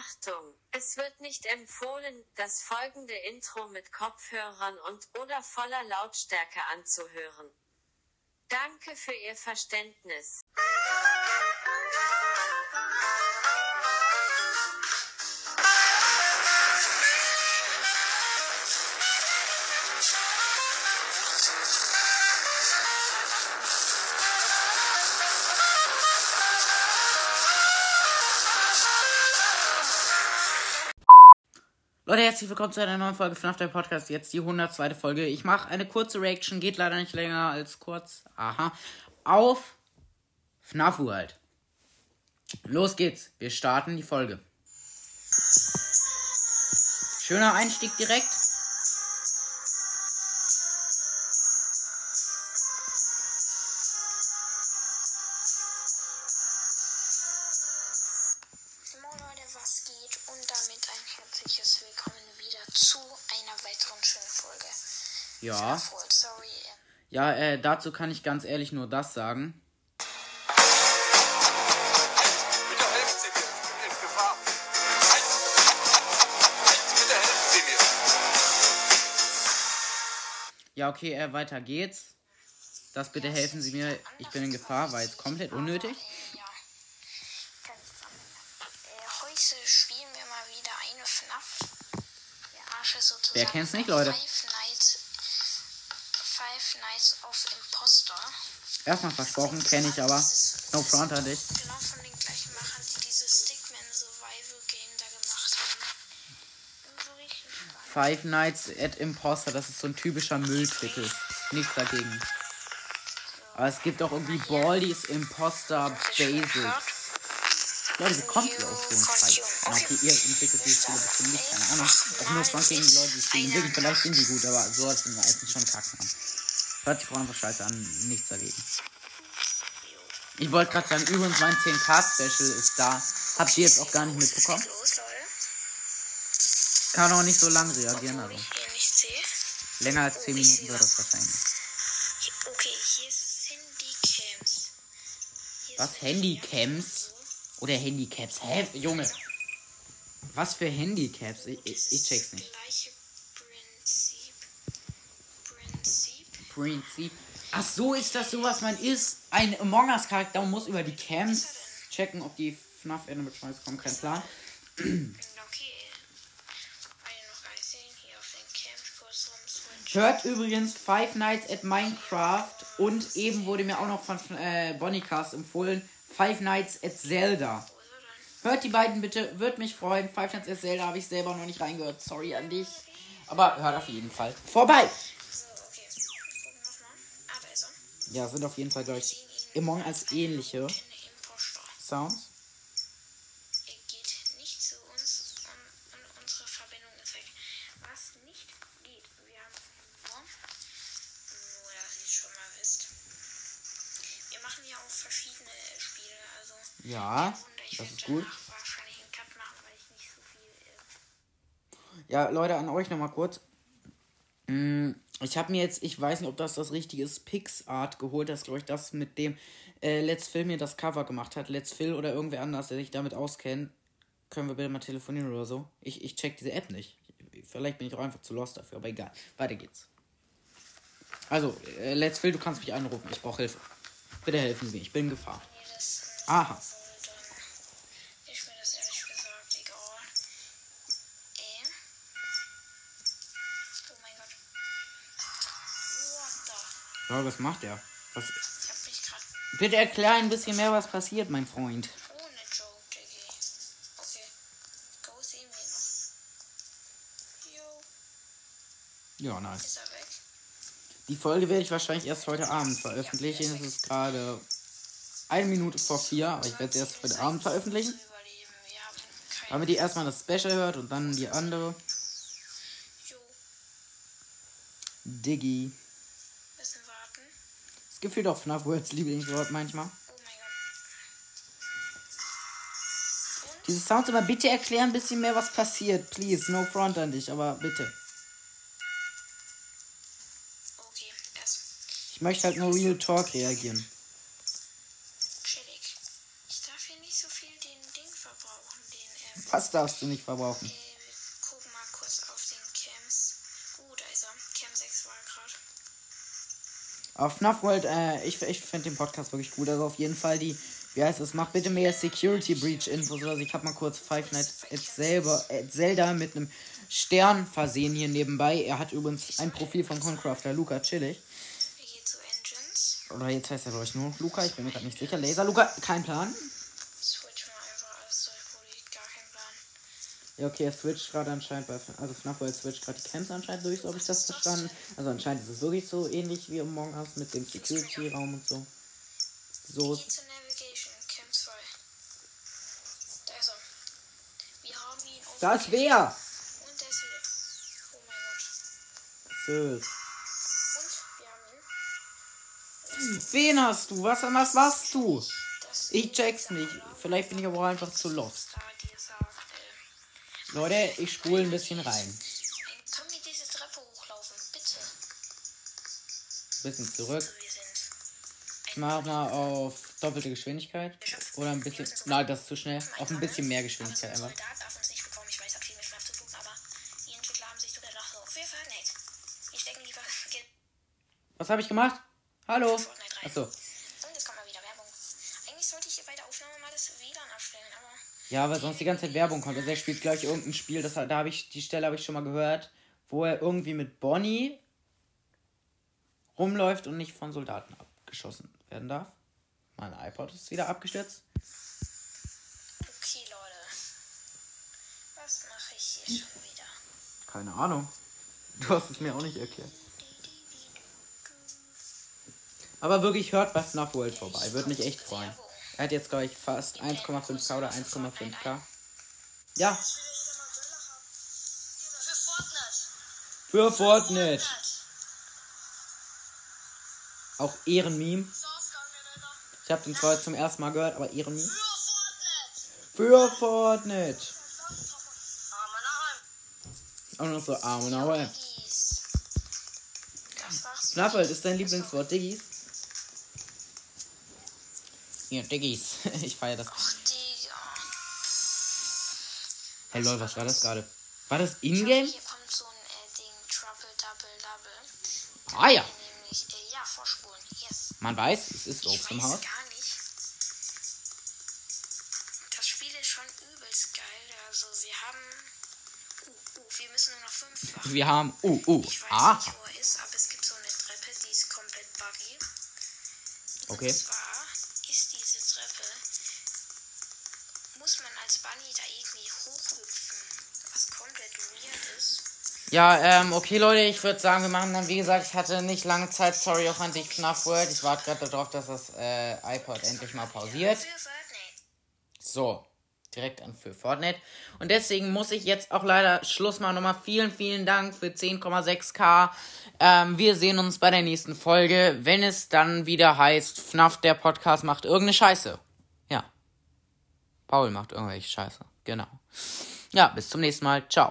Achtung, es wird nicht empfohlen, das folgende Intro mit Kopfhörern und oder voller Lautstärke anzuhören. Danke für Ihr Verständnis. Leute, herzlich willkommen zu einer neuen Folge FNAF der Podcast. Jetzt die 102. Folge. Ich mache eine kurze Reaction, geht leider nicht länger als kurz. Aha. Auf FNAF World. Los geht's. Wir starten die Folge. Schöner Einstieg direkt. Einer weiteren schönen Folge. Ja. Sorry. Ja, äh, dazu kann ich ganz ehrlich nur das sagen. Bitte helfen Sie mir. Ich bin in Gefahr. Halten Sie, bitte helfen Sie mir. Ja, okay, äh, weiter geht's. Das bitte helfen Sie mir. Ich bin in Gefahr, war jetzt komplett unnötig. Äh, ja, ganz anders. Äh, heute spielen wir mal wieder eine FNAF. Der Arsch ist sozusagen. Wer kennt's nicht, Leute? Five Nights, Five Nights of Imposter. Erstmal versprochen, kenne ich aber. No front an dich. Genau von den gleichen Machern, die dieses Stickman Survival Game da gemacht haben. Five Nights at Imposter, das ist so ein typischer Mülltitel. Nichts dagegen. Aber es gibt auch irgendwie Baldies Imposter Basics. Leute, wie kommt ihr auf so einen Scheiß? Okay, ihr entwickelt die Spiele bestimmt nicht, keine Ahnung. Auch nur Frank gegen die Leute, die spielen entwickeln. Vielleicht sind die gut, aber sowas sind meistens schon kacken an. Hört sich einfach scheiße an, nichts dagegen. Ich wollte gerade sagen, übrigens mein 10k-Special ist da. Habt ihr jetzt auch gar nicht mitbekommen? Kann auch nicht so lang reagieren, also. Länger als 10 Minuten wird das wahrscheinlich. Okay, hier ist Handycams. Was? Handycams? Oder Handicaps? Hä? Junge. Was für Handicaps? Ich, ich, ich check's nicht. Prinzip. Ach so ist das so, was man ist. Ein Among Us Charakter und muss über die Cams checken, ob die FNAF Scheiß kommen. Kein Plan. Hört übrigens Five Nights at Minecraft und eben wurde mir auch noch von äh, Bonnicast empfohlen. Five Nights at Zelda. Wo ist er denn? Hört die beiden bitte, würde mich freuen. Five Nights at Zelda habe ich selber noch nicht reingehört. Sorry an dich. Aber hört auf jeden Fall vorbei. Ja, sind auf jeden Fall, glaube ich, Among Us ähnliche. Sounds. Geht nicht zu uns und, und unsere Verbindung ist weg. Was nicht geht. Wir haben verloren. Nur, dass ihr es schon mal wisst. Wir machen ja das ist gut. danach wahrscheinlich einen Cut machen, weil ich nicht so viel. Ja, Leute, an euch nochmal kurz. Mm, Ich habe mir jetzt, ich weiß nicht, ob das das richtige ist, PixArt geholt. Das ist, glaube ich, das, mit dem äh, Let's Phil mir das Cover gemacht hat. Let's Phil oder irgendwer anders, der sich damit auskennt. Können wir bitte mal telefonieren oder so? Ich, ich check diese App nicht. Vielleicht bin ich auch einfach zu lost dafür, aber egal. Weiter geht's. Also, äh, Let's Phil, du kannst mich anrufen. Ich brauche Hilfe. Bitte helfen Sie mir. Ich bin in Gefahr. Aha. Ja, was macht er? Was, Ich hab mich gerade bitte erklär ein bisschen mehr, was passiert, mein Freund. ohne Joke, Diggi. Okay. Go sehen wir noch. Jo, Ja, nice. ist er weg? Die Folge werde ich wahrscheinlich erst heute Abend veröffentlichen. Es ist gerade eine Minute vor vier, aber ich werde sie erst heute Abend veröffentlichen. Damit ihr erstmal das Special hört und dann die andere. Warten. Gefühlt auch FNAF Worlds Lieblingswort manchmal. Diese Sounds aber bitte erklären ein bisschen mehr, was passiert. Please, no front an dich, aber bitte. Ich möchte halt nur Real Talk reagieren. chillig. Ich darf hier nicht so viel den Ding verbrauchen, den, ähm, Was darfst du nicht verbrauchen? Äh, gucken mal kurz auf den da ist er. Cam 6 war gerade. Auf FNAF World, äh, ich, ich finde den Podcast wirklich gut. Also auf jeden Fall die, wie heißt es, macht bitte mehr Security Breach Infos. Also ich habe mal kurz Five Nights at selber, at Zelda mit einem Stern versehen hier nebenbei. Er hat übrigens ein Profil von Concrafter, Luca, chillig. Wir gehen zu Engines. Oder jetzt heißt er, glaube ich, nur Luca. Ich bin mir gerade nicht sicher. Laser Luca, kein Plan. Switch mal einfach alles durch, Brudi. Gar kein Plan. Ja, okay, er switcht gerade anscheinend bei, also FNAF World switcht gerade die Camps anscheinend durch, so habe ich das verstanden. Also anscheinend ist es wirklich so ähnlich wie Among Us mit dem Security-Raum und so. So, 2. Da ist er. Wer? Und der ist wieder. Oh mein Gott. Süß. Und wir haben ihn. Wen hast du? Was, was warst du? Ich check's nicht. Vielleicht bin ich aber auch einfach zu lost. Leute, ich spule ein bisschen rein. können wir diese Treppe hochlaufen? Bitte. Bisschen zurück. Ich mach mal auf doppelte Geschwindigkeit. Oder ein bisschen. Nein, das ist zu schnell. Auf ein bisschen mehr Geschwindigkeit einfach. Soldat darf uns nicht bekommen. Ich Ja, weil sonst die ganze Zeit Werbung kommt. Also er spielt gleich irgendein Spiel, das, da habe ich, die Stelle habe ich schon mal gehört, wo er irgendwie mit Bonnie rumläuft und nicht von Soldaten abgeschossen werden darf. Mein iPod ist wieder abgestürzt. okay, Leute. Was mache ich hier schon wieder? Keine Ahnung. Du hast es mir auch nicht erklärt. Aber wirklich hört bei FNAF World vorbei. Würde mich echt freuen. Er hat jetzt, glaube ich, fast 1,5k oder 1,5k. Ja, Für Fortnite. für Fortnite. Auch Ehrenmeme. Ich habe den zwar zum ersten Mal gehört, aber Ehrenmeme. Für Fortnite. Auch noch so Arme nach. FNAF World ist dein Lieblingswort, Diggis? Ja, Diggis. Ich feiere das. Ach, Digga. Hey lol, was war das gerade? War das Ingame? Hier kommt so ein äh, Ding, Trouble, Double, Double. Ah ja. Nämlich, äh, ja, vorspulen. Yes. Man weiß, es ist Obst im Haus. gar nicht. Das Spiel ist schon übelst geil. Also, wir haben. Uh, uh, wir müssen nur noch fünf machen. Wir haben. Uh, uh. Ich weiß Ah. nicht, wo er ist, aber es gibt so eine Treppe, die ist komplett buggy. Okay. Und zwar diese Treppe. Muss man als Bunny da irgendwie hochhüpfen. Was komplett weird ist. Ja, ähm, okay, Leute, ich würde sagen, wir machen dann, wie gesagt, ich hatte nicht lange Zeit, sorry auch an dich, FNAF World. Ich warte gerade darauf, dass das äh, iPod endlich mal pausiert. So, direkt an für Fortnite. Und deswegen muss ich jetzt auch leider Schluss machen. Nochmal vielen, vielen Dank für 10,6k. Ähm, wir sehen uns bei der nächsten Folge, wenn es dann wieder heißt, FNAF, der Podcast macht irgendeine Scheiße. Ja. Paul macht irgendwelche Scheiße. Genau. Ja, bis zum nächsten Mal. Ciao.